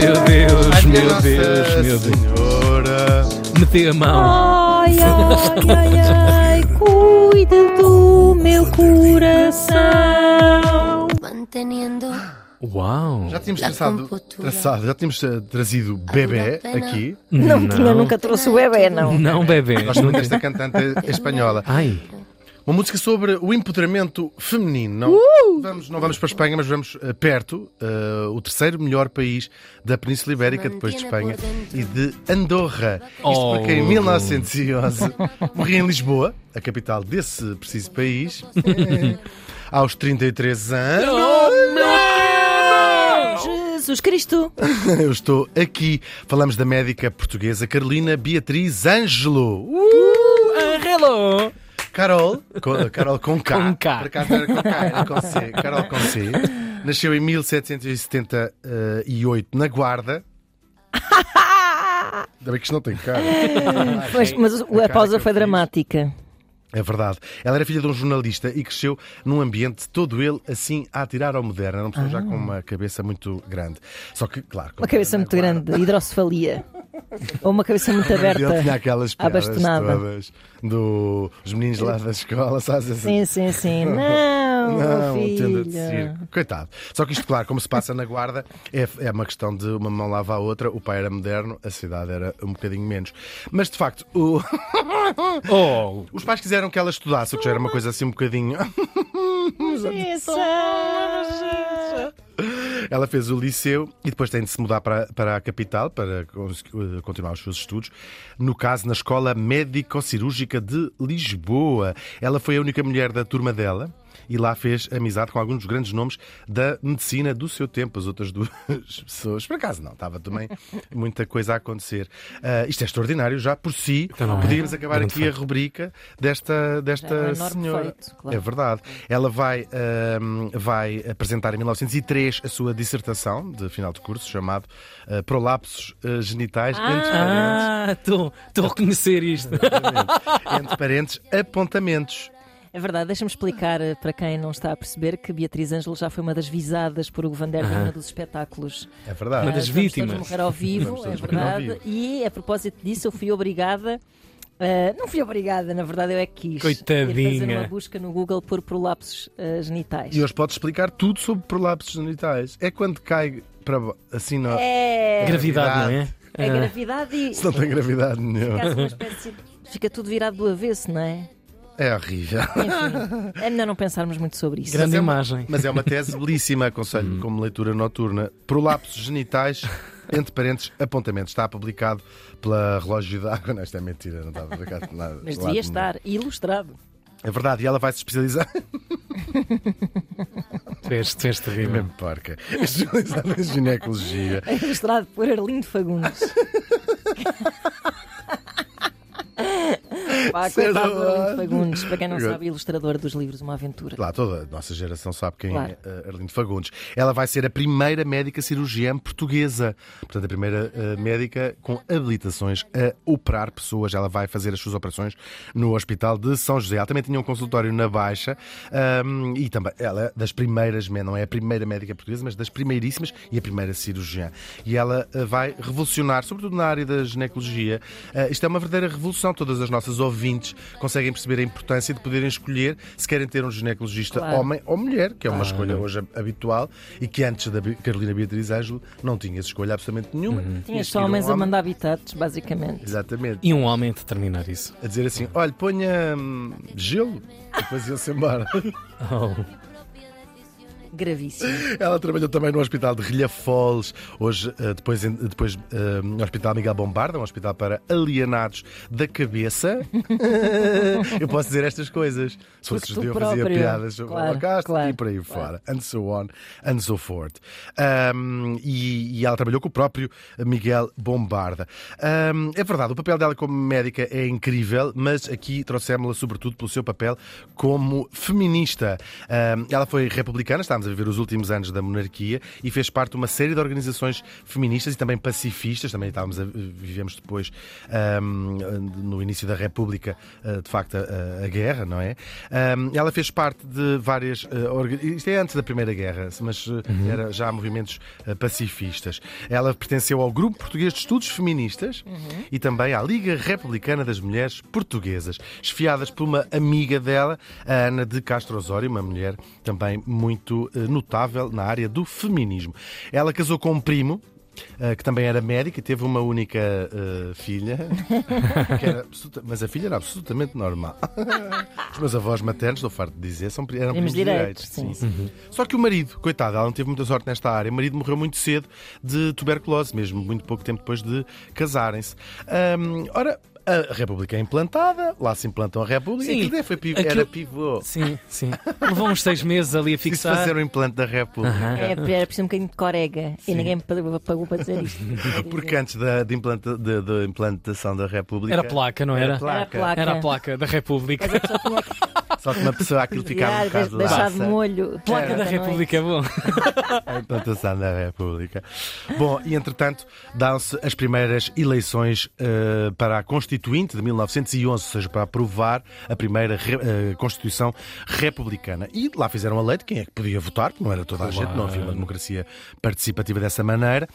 Meu Deus, Ai, meu Nossa Deus, meu Deus. Senhora. A mão. Ai, ai, ai, ai, cuida do meu coração. Manteniendo Uau. Já tínhamos traçado, traçado, já tínhamos eh, trazido bebê aqui. Não, tinha, nunca trouxe o bebê, não. Não, bebê. Gosto muito desta cantante espanhola. Ai, Uma música sobre o empoderamento feminino. Não, Uh! vamos, não vamos para a Espanha, mas vamos eh, perto. eh, o terceiro melhor país da Península Ibérica, depois de Espanha, e de Andorra. Isto Oh. porque em 1911 morri em Lisboa, a capital desse preciso país, aos 33 anos. Jesus Cristo. Eu estou aqui. Falamos da médica portuguesa Carolina Beatriz Ângelo. Uh! hello. Carol, com, Carol com K. Com K. Por acaso era com K, era com C. Carol com C. Nasceu em 1778 na Guarda. Ainda bem que isto não tem cara. Mas, mas A a pausa foi dramática. É verdade. Ela era filha de um jornalista e cresceu num ambiente todo ele assim a atirar ao moderno. Era uma pessoa já com uma cabeça muito grande. Só que, claro. Uma cabeça muito grande, hidrocefalia. Ou uma cabeça muito aberta. Ele tinha aquelas piadas abastonada. todas dos meninos lá da escola, sabes assim? Sim, sim, sim. Não, Não, tenda de circo. Coitado. Só que isto, claro, como se passa na guarda, é, é uma questão de uma mão lava a outra. O pai era moderno, a cidade era um bocadinho menos. Mas, de facto, o- Oh, os pais quiseram que ela estudasse, o que já era uma coisa assim um bocadinho. Ela fez o liceu e depois tem de se mudar para, para a capital para eh, continuar os seus estudos. No caso, na Escola Médico-Cirúrgica de Lisboa. Ela foi a única mulher da turma dela e lá fez amizade com alguns dos grandes nomes da medicina do seu tempo. As outras duas pessoas, por acaso, não. Estava também muita coisa a acontecer. Ah, isto é extraordinário já por si. Então não é? Podíamos acabar Grande aqui a rubrica desta, desta é senhora. feito, claro. É verdade. Ela vai, ahm, vai apresentar em 1903 a sua dissertação de final de curso, chamado ah, Prolapsos ah, Genitais entre parentes. ah, estou estou a reconhecer isto. Entre parentes, apontamentos. É verdade, deixa-me explicar eh, para quem não está a perceber que Beatriz Ângelo já foi uma das visadas por Hugo Van der Aham. dos espetáculos. É verdade. Uma das Vamos vítimas. todos morrer ao vivo, é verdade. vivo. E a propósito disso, eu fui obrigada. ah, não fui obrigada, na verdade eu é que quis. Coitadinha. Ir fazer uma busca no Google por prolapsos ah, genitais. E hoje pode explicar tudo sobre prolapsos genitais. É quando cai para assim, não, É, Gravidade, não é? é Ah, gravidade e se não tem gravidade nenhuma. fica, uma espécie de- fica tudo virado do avesso, não é? É horrível. Enfim, é melhor não pensarmos muito sobre isso. Grande Mas é uma- imagem. Mas é uma tese belíssima, aconselho como leitura noturna. Prolapsos genitais, entre parentes, apontamentos. Está publicado pela Relógio d'Água. Não, isto é mentira, não está publicado nada. Mas devia estar ilustrado. É verdade, e ela vai se especializar. Tu és, tu és É terrível. mesmo porca. Especializada em ginecologia. É ilustrado por Arlindo Fagundes. Pá, coitado do Arlindo Fagundes, para quem não sabe, ilustrador dos livros Uma Aventura. Lá, toda a nossa geração sabe quem Claro. é uh, Arlindo Fagundes. Ela vai ser a primeira médica cirurgiã portuguesa. Portanto, a primeira uh, médica com habilitações a operar pessoas. Ela vai fazer as suas operações no Hospital de São José. Ela também tinha um consultório na Baixa um, e também ela é das primeiras, não é a primeira médica portuguesa, mas das primeiríssimas e a primeira cirurgiã. E ela uh, vai revolucionar, sobretudo na área da ginecologia. Uh, isto é uma verdadeira revolução. Todas as nossas ouvintes conseguem perceber a importância de poderem escolher se querem ter um ginecologista Claro. homem ou mulher, que é uma escolha hoje habitual e que antes da Carolina Beatriz Ângelo não tinha essa escolha absolutamente nenhuma. Tinha Tinha só homens um a homem. mandar habitados, basicamente. Exatamente. E um homem a determinar isso. A dizer assim: olha, ponha hum, gelo. E depois ia-se embora. Oh. Gravíssimo. Ela trabalhou também no Hospital de Rilhafoles, hoje, eh, depois, depois eh, no Hospital Miguel Bombarda, um hospital para alienados da cabeça. Eu posso dizer estas coisas. Se fosse judeu, eu fazia piadas sobre o Claro, Holocausto claro, e por aí fora. And so on, and so forth. Um, e, e ela trabalhou com o próprio Miguel Bombarda. Um, é verdade, o papel dela como médica é incrível, mas aqui trouxemos-la sobretudo pelo seu papel como feminista. Um, ela foi republicana, está estamos a viver os últimos anos da monarquia e fez parte de uma série de organizações feministas e também pacifistas. Também estávamos a, vivemos depois, um, no início da República, uh, de facto, a, a, guerra, não é? Um, ela fez parte de várias. Uh, isto é antes da Primeira Guerra, mas uh, uhum. era já movimentos pacifistas. Ela pertenceu ao Grupo Português de Estudos Feministas uhum. e também à Liga Republicana das Mulheres Portuguesas, esfiadas por uma amiga dela, a Ana de Castro Osório, uma mulher também muito notável na área do feminismo. Ela casou com um primo, Uh, que também era médica e teve uma única uh, filha, absoluta... mas a filha era absolutamente normal. Os meus avós maternos, estou farto de dizer, são, eram primos direitos. Sim. sim. Uhum. Só que o marido, coitado, ela não teve muita sorte nesta área. O marido morreu muito cedo de tuberculose, mesmo muito pouco tempo depois de casarem-se. Um, ora, a República é implantada, lá se implantam a República, sim, aquilo foi pivô, aquilo... era pivô. Sim, sim. Levou uns seis meses ali a fixar. Se fazer o implante da República. Uh -huh. É, era preciso um bocadinho de corega sim. e ninguém me pagou para dizer isto. Porque antes da de implanta, de, de implantação da República. Era placa, não era? Era, placa. Era, placa. era a placa da República. Só que uma pessoa aquilo ficava um bocado deixar de molho. Placa da República é bom. A implantação da República. Bom, e entretanto, dão-se as primeiras eleições uh, para a Constituinte de 1911, ou seja, para aprovar a primeira uh, Constituição Republicana. E lá fizeram a lei de quem é que podia votar, porque não era toda a gente, não havia uma democracia participativa dessa maneira.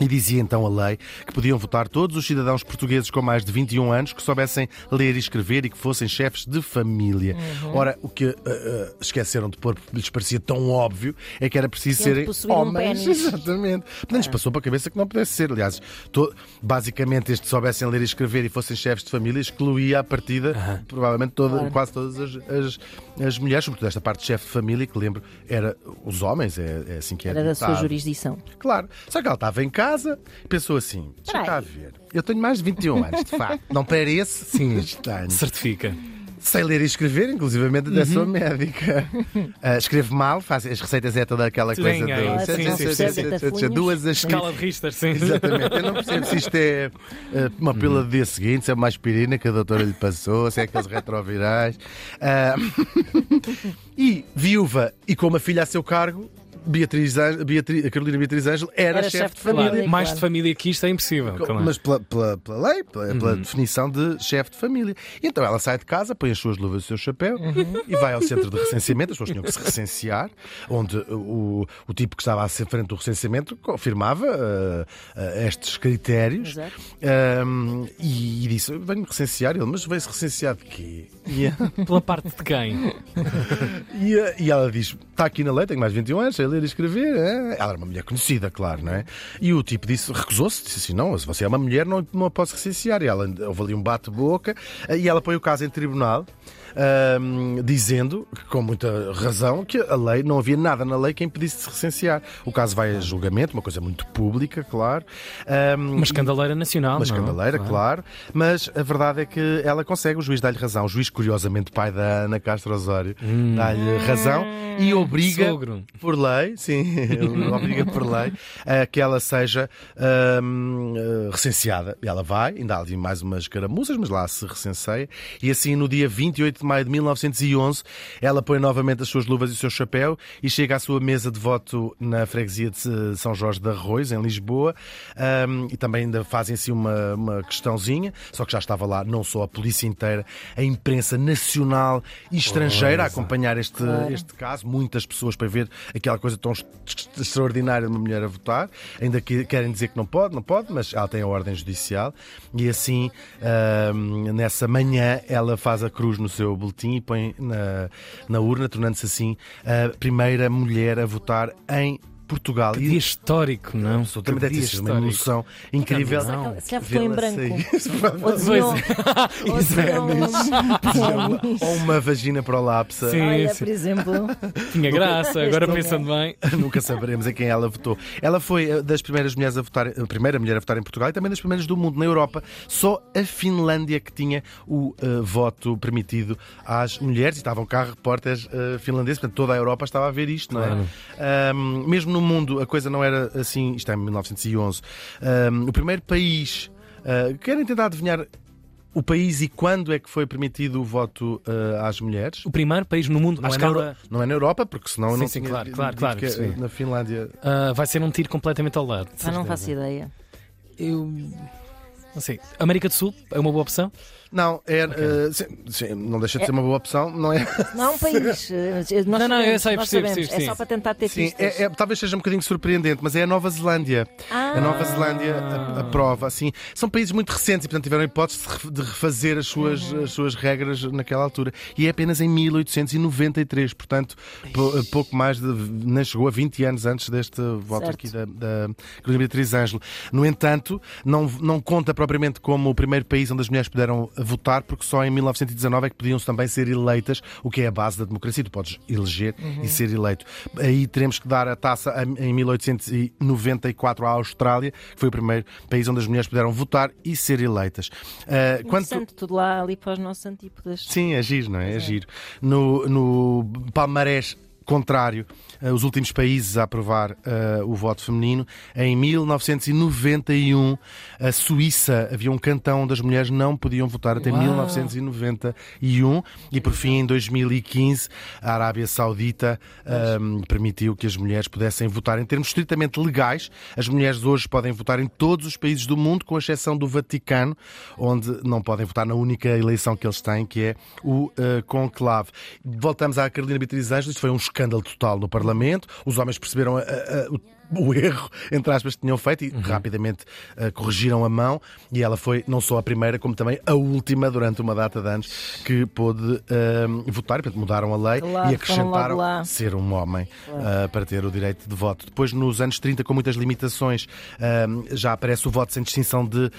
E dizia então a lei que podiam votar todos os cidadãos portugueses com mais de 21 anos que soubessem ler e escrever e que fossem chefes de família. Uhum. Ora, o que uh, uh, esqueceram de pôr, porque lhes parecia tão óbvio, é que era preciso serem homens. Um Exatamente. Portanto, lhes passou para a cabeça que não pudesse ser. Aliás, to... basicamente, estes soubessem ler e escrever e fossem chefes de família, excluía a partida, uhum. provavelmente toda, claro. quase todas as, as, as, mulheres, sobretudo esta parte de chefe de família, que lembro, era os homens, é, é assim que era. Era da sua jurisdição. Claro. Só que ela estava em casa casa, pensou assim: deixa cá ver. Eu tenho mais de 21 anos, de facto. Não parece? Sim. Certifica. Sei ler e escrever, inclusivamente da uhum. sua médica. Uh, escreve mal, faz, as receitas é toda aquela sim, coisa é, do. Duas as escala de ristas, sim. Exatamente. Eu não percebo se isto é uh, uma pílula do dia seguinte, se é uma aspirina que a doutora lhe passou, se é aqueles retrovirais. Uh, e viúva e com uma filha a seu cargo, Beatriz, Beatriz, a Carolina Beatriz Ângelo era, era chefe de família. Claro. Mais de família que isto é impossível. Mas pela, pela, pela lei, pela, uhum. pela, definição de chefe de família. E então ela sai de casa, põe as suas luvas e o seu chapéu uhum. e vai ao centro de recenseamento. As pessoas tinham que se recensear, onde o, o tipo que estava à frente do recenseamento confirmava uh, uh, estes critérios um, e, e, disse: Venho-me recensear. Ele, mas veio-se recensear de quê? E, Pela parte de quem? e, e ela diz: Está aqui na lei, tenho mais 21 anos, sei ler e escrever. É? Ela era uma mulher conhecida, claro, não é? E o tipo disse, recusou-se, disse assim: Não, se você é uma mulher, não, não a posso recensear. E ela houve ali um bate-boca e ela põe o caso em tribunal dizendo, com muita razão, que a lei, não havia nada na lei que impedisse de se recensear. O caso vai a julgamento, uma coisa muito pública, claro. Um, uma escandaleira nacional. Uma escandaleira, claro. claro. Mas a verdade é que ela consegue, o juiz dá-lhe razão. O juiz, curiosamente, pai da Ana Castro Osório, hum. dá-lhe razão e obriga, Sogro. por lei, sim, obriga por lei, a que ela seja um, eh, recenseada. E ela vai, ainda há ali mais umas caramuzas, mas lá se recenseia. E assim, no dia 28 de maio de 1911, ela põe novamente as suas luvas e o seu chapéu e chega à sua mesa de voto na freguesia de São Jorge de Arroz, em Lisboa. Um, e também ainda fazem assim uma, uma questãozinha, só que já estava lá não só a polícia inteira, a imprensa nacional e estrangeira a acompanhar este, este caso muitas pessoas para ver aquela coisa tão extraordinária de uma mulher a votar. Ainda que querem dizer que não pode, não pode, mas ela tem a ordem judicial. E assim, nessa manhã, ela faz a cruz no seu boletim e põe na, na urna, tornando-se assim a primeira mulher a votar em Portugal. Que dia histórico, não? Absolutamente, deve ter sido uma emoção incrível. Não. Se já ficou em branco. Ou diziam, Ou uma vagina prolapsa. Sim, Olha, sim. por exemplo. Tinha graça, agora pensando bem. Nunca saberemos a quem ela votou. Ela foi eh, das primeiras mulheres a votar, a primeira mulher a votar em Portugal e também das primeiras do mundo. Na Europa, só a Finlândia que tinha o uh, voto permitido às mulheres. E estavam cá repórteres uh, finlandeses, portanto toda a Europa estava a ver isto, não é? Um, mesmo no no mundo a coisa não era assim, isto é em 1911, um, o primeiro país. Uh, querem tentar adivinhar o país e quando é que foi permitido o voto uh, às mulheres? O primeiro país no mundo, não, é escala... na, não é na Europa, porque senão sim, não sim, tinha claro, claro, claro, que é na Finlândia. Uh, vai ser um tiro completamente ao lado. Ah, não faço ideia. Eu. Não sei. América do Sul é uma boa opção? Não, é, okay. uh, sim, sim, não deixa de ser uma boa opção, não é? Não é um país. Nós não, não, sabemos, eu sei, nós percebo, sabemos. sim, É só para tentar ter sim, é, é, talvez seja um bocadinho surpreendente, mas é a Nova Zelândia. Ah. A Nova Zelândia a, a prova, assim, são países muito recentes e, portanto, tiveram a hipótese de refazer as suas, uhum. as suas regras naquela altura. E é apenas em 1893, portanto, pouco mais de. nem chegou a 20 anos antes deste voto certo. aqui da, da Carolina Beatriz Ângelo. No entanto, não, não conta propriamente como o primeiro país onde as mulheres puderam votar, porque só em 1919 é que podiam também ser eleitas, o que é a base da democracia. Tu podes eleger Uhum. e ser eleito. Aí teremos que dar a taça em 1894 à Austrália, que foi o primeiro país onde as mulheres puderam votar e ser eleitas. Uh, quanto... tudo lá ali para os nossos antípodas. Sim, é giro, não é? É giro. No, no palmarés contrário, uh, os últimos países a aprovar uh, o voto feminino. Em 1991, a Suíça havia um cantão onde as mulheres não podiam votar até Uau. 1991 e por fim em 2015 a Arábia Saudita um, permitiu que as mulheres pudessem votar em termos estritamente legais. As mulheres hoje podem votar em todos os países do mundo, com exceção do Vaticano, onde não podem votar na única eleição que eles têm, que é o uh, conclave. Voltamos à Carolina Beatriz Ângeles, isto foi um escândalo total no Parlamento. Os homens perceberam a, a, o erro, entre aspas, que tinham feito e uhum. rapidamente uh, corrigiram a mão. E ela foi não só a primeira, como também a última durante uma data de anos que pôde uh, votar. Portanto, mudaram a lei claro, e acrescentaram ser um homem uh, para ter o direito de voto. Depois, nos anos 30, com muitas limitações, já aparece o voto sem distinção de,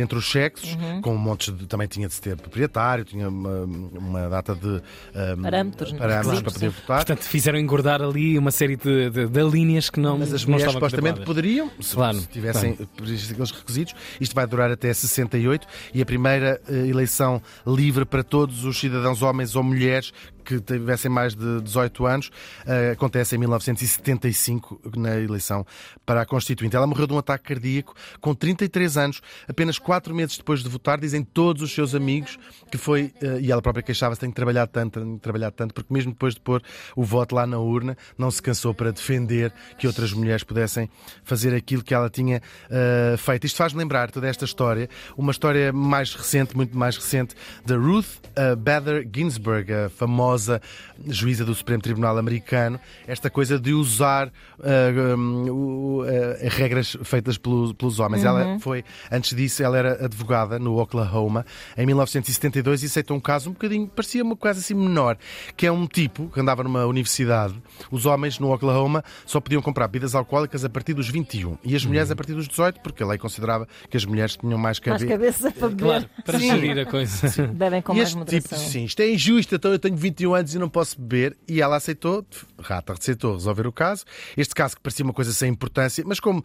entre os sexos, uhum. com um monte de. Também tinha de se ter proprietário, tinha uma, uma data de parâmetros, parâmetros claro, para poder sim. votar. Portanto, fizeram engordar ali uma série de, de, de linhas que não. Mas as não mulheres supostamente poderiam, se, claro, se tivessem claro. aqueles requisitos. Isto vai durar até 68 e a primeira uh, eleição livre para todos os cidadãos, homens ou mulheres, que tivessem mais de 18 anos, uh, acontece em 1975, na eleição para a Constituinte. Ela morreu de um ataque cardíaco com 33 anos, apenas 4 meses depois de votar, dizem todos os seus amigos que foi, uh, e ela própria queixava-se, tem que trabalhar tanto, tem que trabalhar tanto, porque mesmo depois de pôr o voto lá na urna, não se cansou para defender que outras mulheres pudessem fazer aquilo que ela tinha uh, feito. Isto faz lembrar toda esta história, uma história mais recente, muito mais recente, da Ruth Bader Ginsburg, a famosa juíza do Supremo Tribunal Americano, esta coisa de usar uh, um, regras feitas pelos, pelos homens. Uhum. Ela foi, antes disso, ela era advogada no Oklahoma em 1972 e aceitou um caso um bocadinho, parecia uma coisa assim menor, que é um tipo que andava numa universidade. Os homens no Oklahoma só podiam comprar bebidas alcoólicas a partir dos 21 e as mulheres a partir dos 18, porque a lei considerava que as mulheres tinham mais Mais cabeça. para beber. Claro, para Sim. gerir a coisa. Bebem com E mais este moderação. tipo, sim, isto é injusto, então eu tenho 21 anos e não posso beber. E ela aceitou, rata aceitou resolver o caso. Este caso que parecia uma coisa sem importância, mas como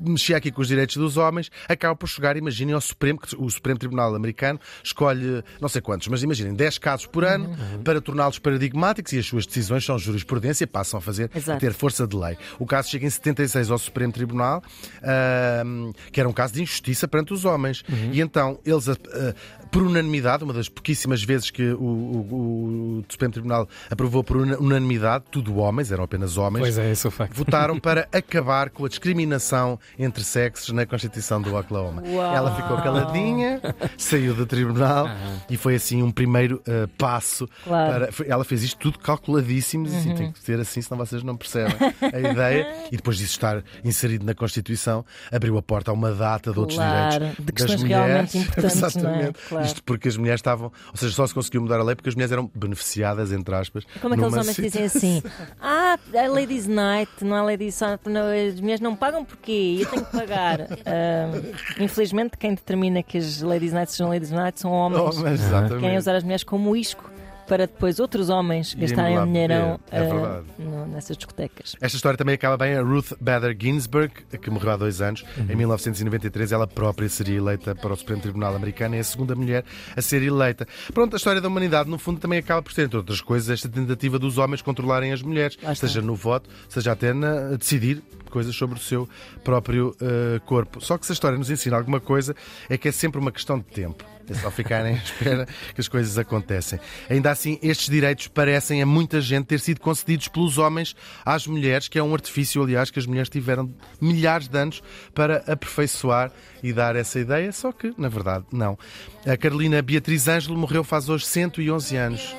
mexia aqui com os direitos dos homens, acaba por chegar, imaginem, ao Supremo, que o Supremo Tribunal Americano escolhe não sei quantos, mas imaginem, 10 casos por ano Uhum. para torná-los paradigmáticos e as suas decisões são jurisprudência, passam a fazer, a ter força de lei. O caso chega em 76 ao Supremo Tribunal, ahm, que era um caso de injustiça perante os homens. E então, eles, ah, por unanimidade, uma das pouquíssimas vezes que o, o- o Supremo Tribunal aprovou por una- unanimidade, tudo homens, eram apenas homens, Pois é, esse é o facto. votaram para acabar com a discriminação entre sexos na Constituição do Oklahoma. Uau. Ela ficou caladinha, saiu do tribunal e foi assim um primeiro uh, passo. Claro. Para, ela fez isto tudo calculadíssimo, e assim, tem que ser assim, senão vocês não percebem a ideia. E depois disso estar inserido na Constituição, abriu a porta a uma data de outros Claro, direitos. de das mulheres. realmente importantes, não é? Exatamente. Claro. Isto porque as mulheres estavam, ou seja, só se conseguiu mudar a lei porque as mulheres eram beneficiadas, entre aspas. Como aqueles numa homens que dizem assim: Ah, é Ladies Night, não é Ladies Night, as mulheres não pagam porquê? Eu tenho que pagar. Ah, infelizmente, quem determina que as Ladies Night sejam Ladies Night são homens. Oh, mas exatamente. Querem usar as mulheres como isco para depois outros homens gastarem o dinheirão é no- nessas discotecas. Esta história também acaba bem. A Ruth Bader Ginsburg, que morreu há dois anos, em 1993, ela própria seria eleita para o Supremo Tribunal Americano, é a segunda mulher a ser eleita. Pronto, a história da humanidade, no fundo, também acaba por ser, entre outras coisas, esta tentativa dos homens controlarem as mulheres, seja no voto, seja até na, a decidir de coisas sobre o seu próprio uh, corpo. Só que se a história nos ensina alguma coisa, é que é sempre uma questão de tempo. É só ficarem à espera que as coisas acontecem. Ainda assim, estes direitos parecem a muita gente ter sido concedidos pelos homens às mulheres, que é um artifício, aliás, que as mulheres tiveram milhares de anos para aperfeiçoar e dar essa ideia, só que, na verdade, não. A Carolina Beatriz Ângelo morreu faz hoje 111 anos.